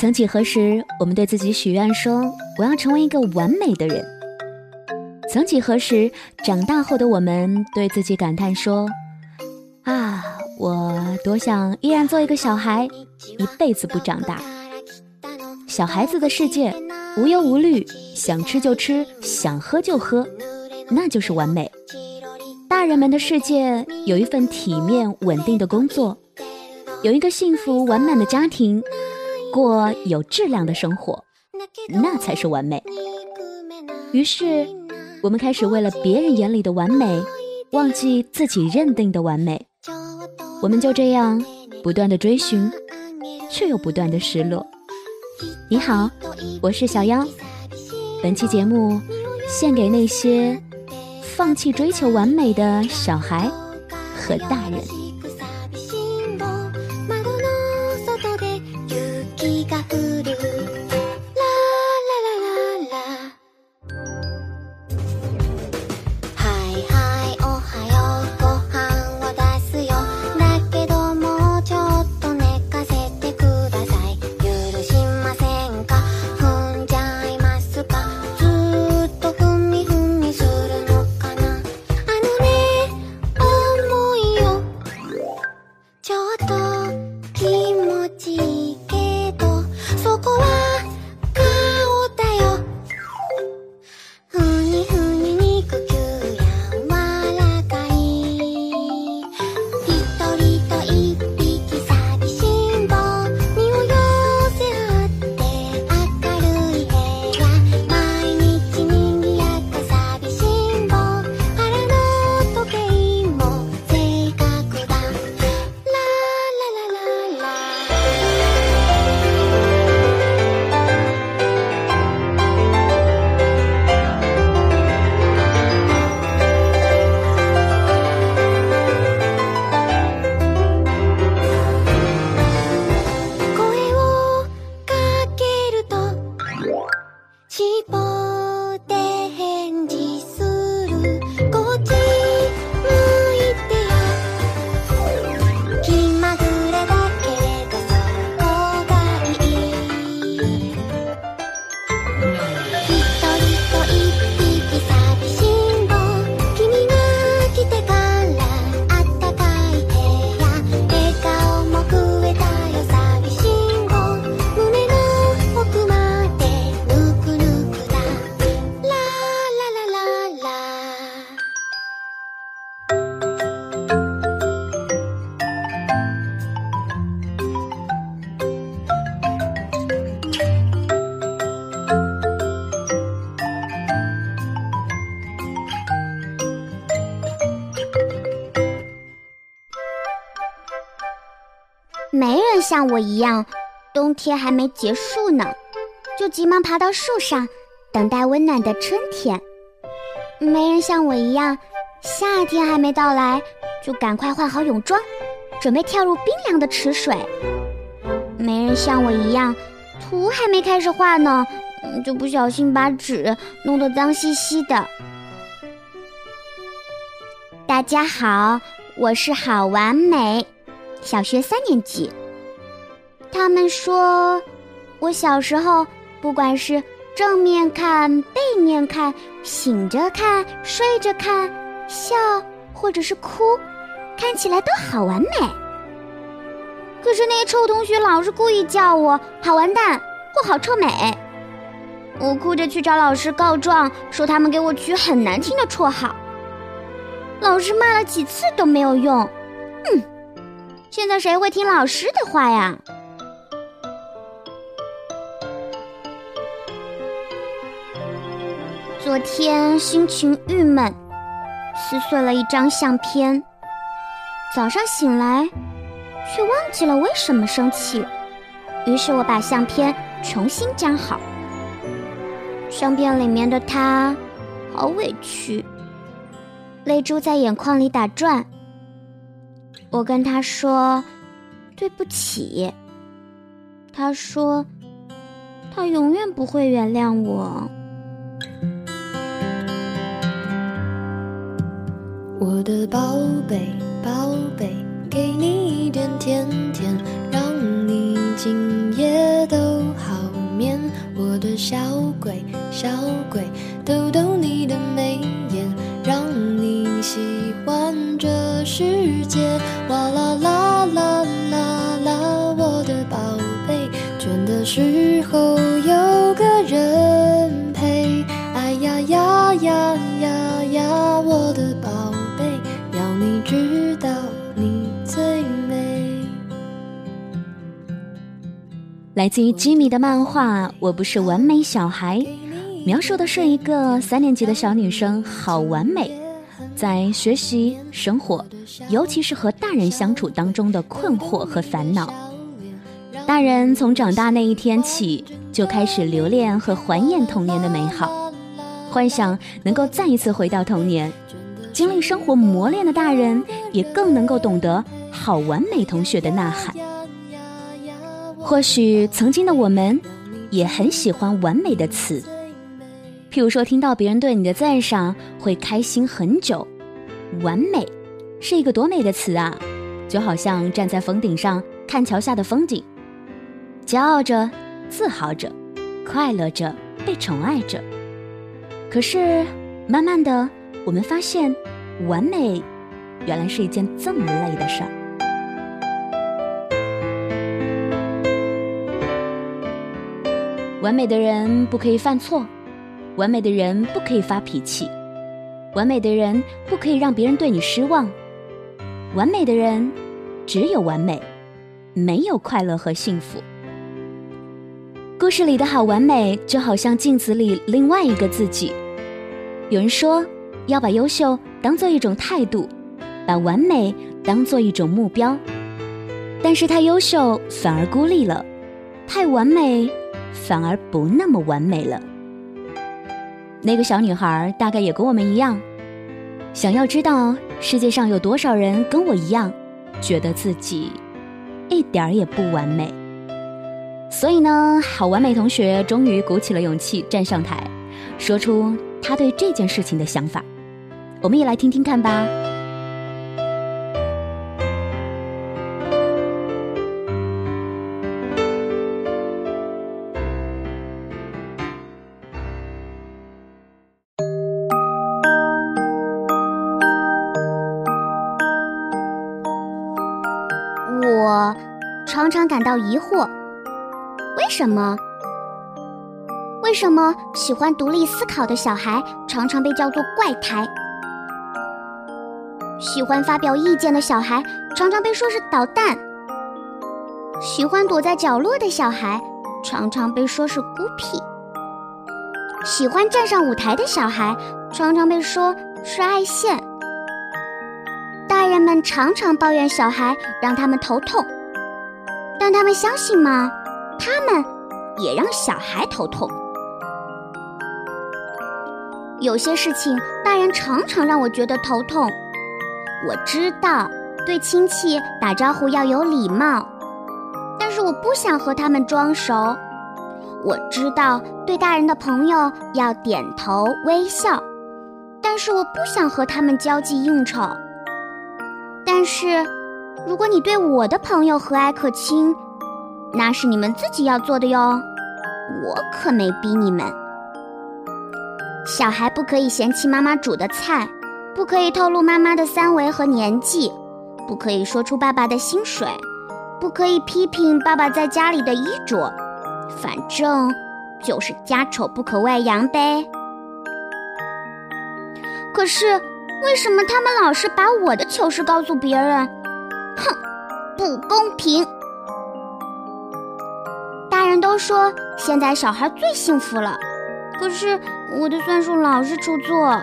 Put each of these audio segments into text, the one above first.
曾几何时，我们对自己许愿说：“我要成为一个完美的人。”曾几何时，长大后的我们对自己感叹说：“啊，我多想依然做一个小孩，一辈子不长大。”小孩子的世界，无忧无虑，想吃就吃，想喝就喝，那就是完美。大人们的世界，有一份体面稳定的工作，有一个幸福完满的家庭。过有质量的生活，那才是完美。于是，我们开始为了别人眼里的完美，忘记自己认定的完美。我们就这样不断的追寻，却又不断的失落。你好，我是小妖。本期节目献给那些放弃追求完美的小孩和大人。像我一样，冬天还没结束呢，就急忙爬到树上，等待温暖的春天。没人像我一样，夏天还没到来，就赶快换好泳装，准备跳入冰凉的池水。没人像我一样，图还没开始画呢，就不小心把纸弄得脏兮兮的。大家好，我是好完美。小学三年级，他们说，我小时候不管是正面看、背面看、醒着看、睡着看、笑或者是哭，看起来都好完美。可是那些臭同学老是故意叫我“好完蛋”或“好臭美”，我哭着去找老师告状，说他们给我取很难听的绰号。老师骂了几次都没有用，嗯。现在谁会听老师的话呀？昨天心情郁闷，撕碎了一张相片。早上醒来，却忘记了为什么生气。于是我把相片重新粘好。相片里面的他，好委屈，泪珠在眼眶里打转。我跟他说：“对不起。”他说：“他永远不会原谅我。”我的宝贝，宝贝，给你一点甜甜，让你今夜都好眠。我的小鬼，小鬼，逗逗你的眉眼，让你喜欢这世界。哇啦啦啦啦啦，我的宝贝，倦的时候有个人陪。哎呀呀呀呀呀，我的宝贝。你知道你最美。来自于吉米的漫画《我不是完美小孩》，描述的是一个三年级的小女生好完美，在学习、生活，尤其是和大人相处当中的困惑和烦恼。大人从长大那一天起，就开始留恋和怀念童年的美好，幻想能够再一次回到童年。经历生活磨练的大人，也更能够懂得“好完美”同学的呐喊。或许曾经的我们，也很喜欢完美的词，譬如说听到别人对你的赞赏，会开心很久。完美，是一个多美的词啊！就好像站在峰顶上看桥下的风景，骄傲着，自豪着，快乐着，被宠爱着。可是，慢慢的，我们发现。完美，原来是一件这么累的事儿。完美的人不可以犯错，完美的人不可以发脾气，完美的人不可以让别人对你失望。完美的人只有完美，没有快乐和幸福。故事里的好完美，就好像镜子里另外一个自己。有人说。要把优秀当做一种态度，把完美当做一种目标，但是太优秀反而孤立了，太完美反而不那么完美了。那个小女孩大概也跟我们一样，想要知道世界上有多少人跟我一样，觉得自己一点儿也不完美。所以呢，好完美同学终于鼓起了勇气站上台，说出他对这件事情的想法。我们也来听听看吧。我常常感到疑惑：为什么？为什么喜欢独立思考的小孩常常被叫做怪胎？喜欢发表意见的小孩常常被说是捣蛋；喜欢躲在角落的小孩常常被说是孤僻；喜欢站上舞台的小孩常常被说是爱现。大人们常常抱怨小孩让他们头痛，但他们相信吗？他们也让小孩头痛。有些事情，大人常常让我觉得头痛。我知道对亲戚打招呼要有礼貌，但是我不想和他们装熟。我知道对大人的朋友要点头微笑，但是我不想和他们交际应酬。但是，如果你对我的朋友和蔼可亲，那是你们自己要做的哟，我可没逼你们。小孩不可以嫌弃妈妈煮的菜。不可以透露妈妈的三围和年纪，不可以说出爸爸的薪水，不可以批评爸爸在家里的衣着，反正就是家丑不可外扬呗。可是为什么他们老是把我的糗事告诉别人？哼，不公平！大人都说现在小孩最幸福了，可是我的算术老是出错，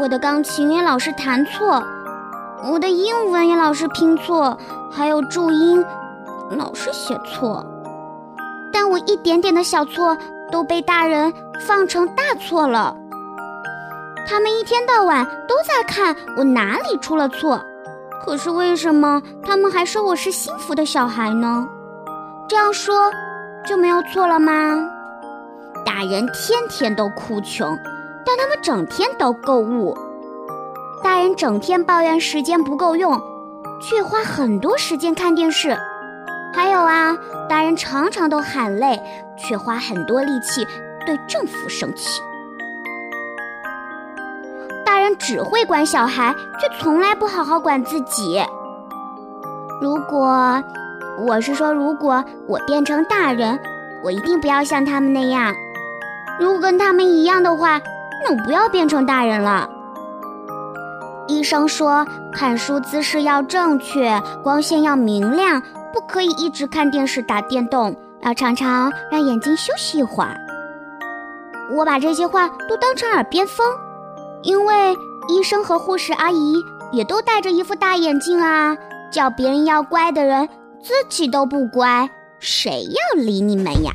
我的钢琴也老是弹错，我的英文也老是拼错，还有注音老是写错。但我一点点的小错都被大人放成大错了。他们一天到晚都在看我哪里出了错，可是为什么他们还说我是幸福的小孩呢？这样说就没有错了吗？大人天天都哭穷，但他们整天都购物。大人整天抱怨时间不够用，却花很多时间看电视。还有啊，大人常常都喊累，却花很多力气对政府生气。大人只会管小孩，却从来不好好管自己。如果我是说，如果我变成大人，我一定不要像他们那样。如果跟他们一样的话，那我不要变成大人了。医生说，看书姿势要正确，光线要明亮，不可以一直看电视、打电动，要常常让眼睛休息一会儿。我把这些话都当成耳边风，因为医生和护士阿姨也都戴着一副大眼镜啊，叫别人要乖的人。自己都不乖，谁要理你们呀？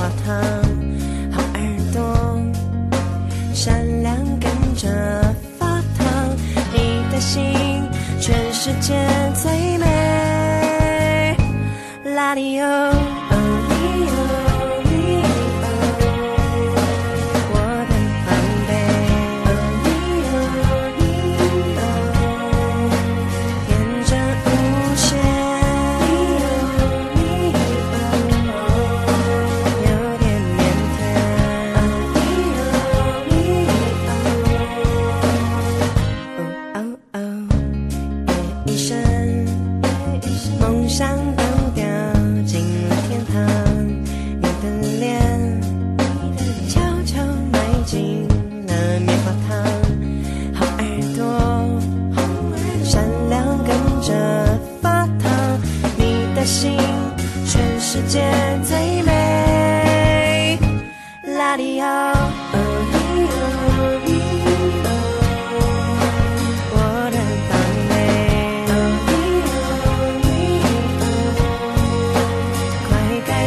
世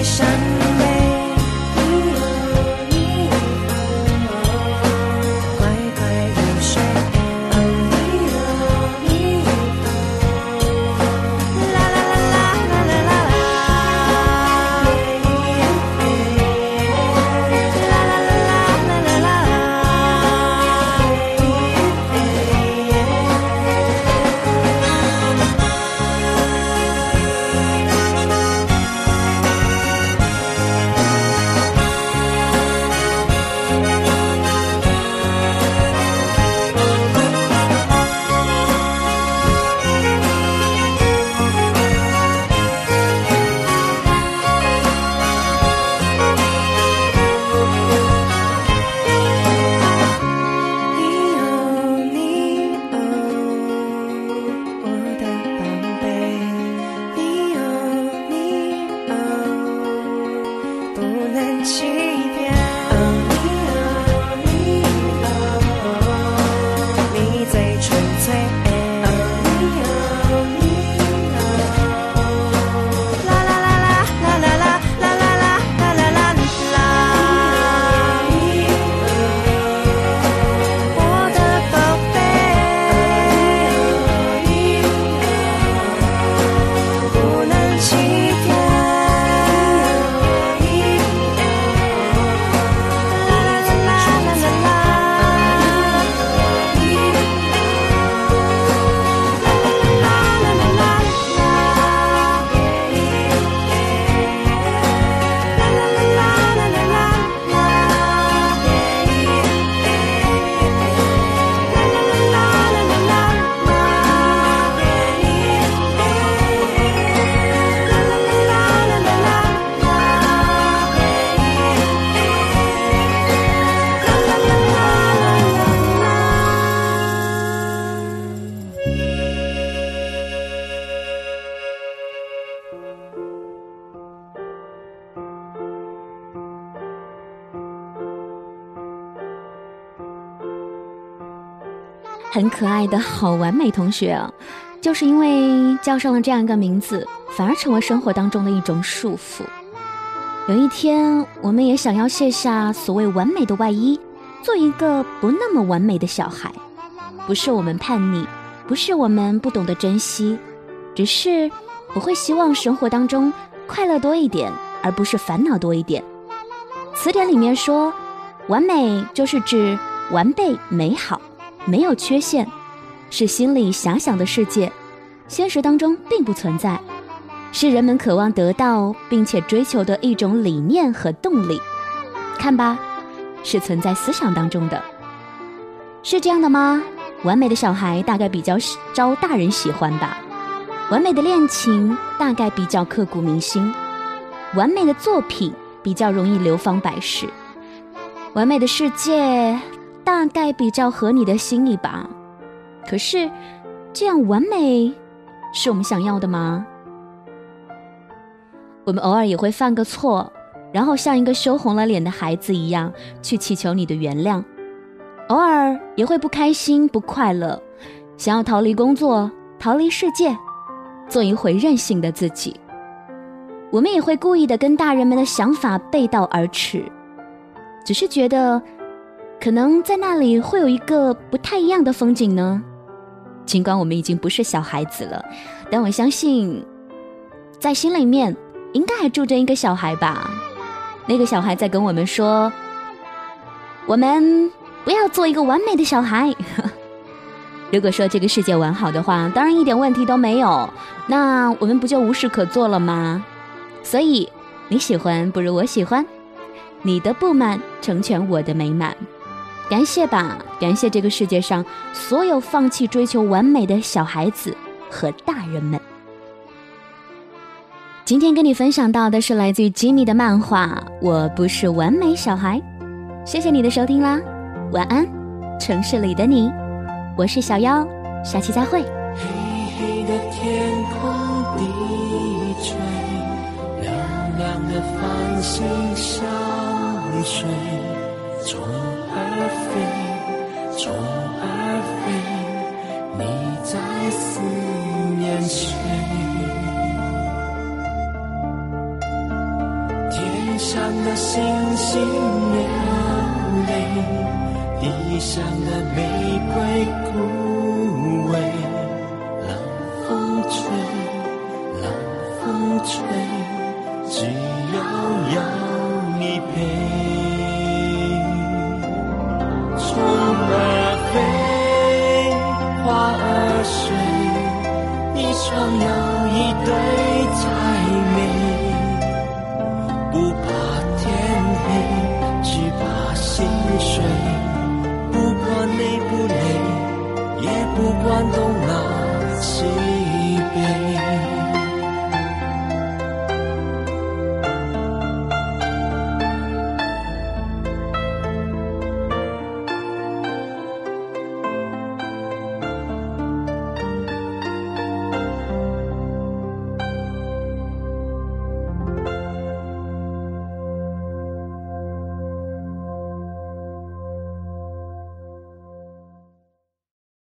伤悲很可爱的好完美同学啊，就是因为叫上了这样一个名字，反而成为生活当中的一种束缚。有一天，我们也想要卸下所谓完美的外衣，做一个不那么完美的小孩。不是我们叛逆，不是我们不懂得珍惜，只是我会希望生活当中快乐多一点，而不是烦恼多一点。词典里面说，完美就是指完备、美好。没有缺陷，是心里遐想的世界，现实当中并不存在，是人们渴望得到并且追求的一种理念和动力。看吧，是存在思想当中的，是这样的吗？完美的小孩大概比较招大人喜欢吧，完美的恋情大概比较刻骨铭心，完美的作品比较容易流芳百世，完美的世界。大概比较合你的心意吧，可是这样完美是我们想要的吗？我们偶尔也会犯个错，然后像一个羞红了脸的孩子一样去祈求你的原谅，偶尔也会不开心、不快乐，想要逃离工作、逃离世界，做一回任性的自己。我们也会故意的跟大人们的想法背道而驰，只是觉得。可能在那里会有一个不太一样的风景呢。尽管我们已经不是小孩子了，但我相信，在心里面应该还住着一个小孩吧。那个小孩在跟我们说：“我们不要做一个完美的小孩。”如果说这个世界完好的话，当然一点问题都没有，那我们不就无事可做了吗？所以你喜欢不如我喜欢，你的不满成全我的美满。感谢吧，感谢这个世界上所有放弃追求完美的小孩子和大人们。今天跟你分享到的是来自于吉米的漫画《我不是完美小孩》，谢谢你的收听啦，晚安，城市里的你，我是小妖，下期再会。黑黑的天空低垂，亮亮的繁星相随，从飞，虫儿飞，你在思念谁？天上的星星流泪，地上的玫瑰枯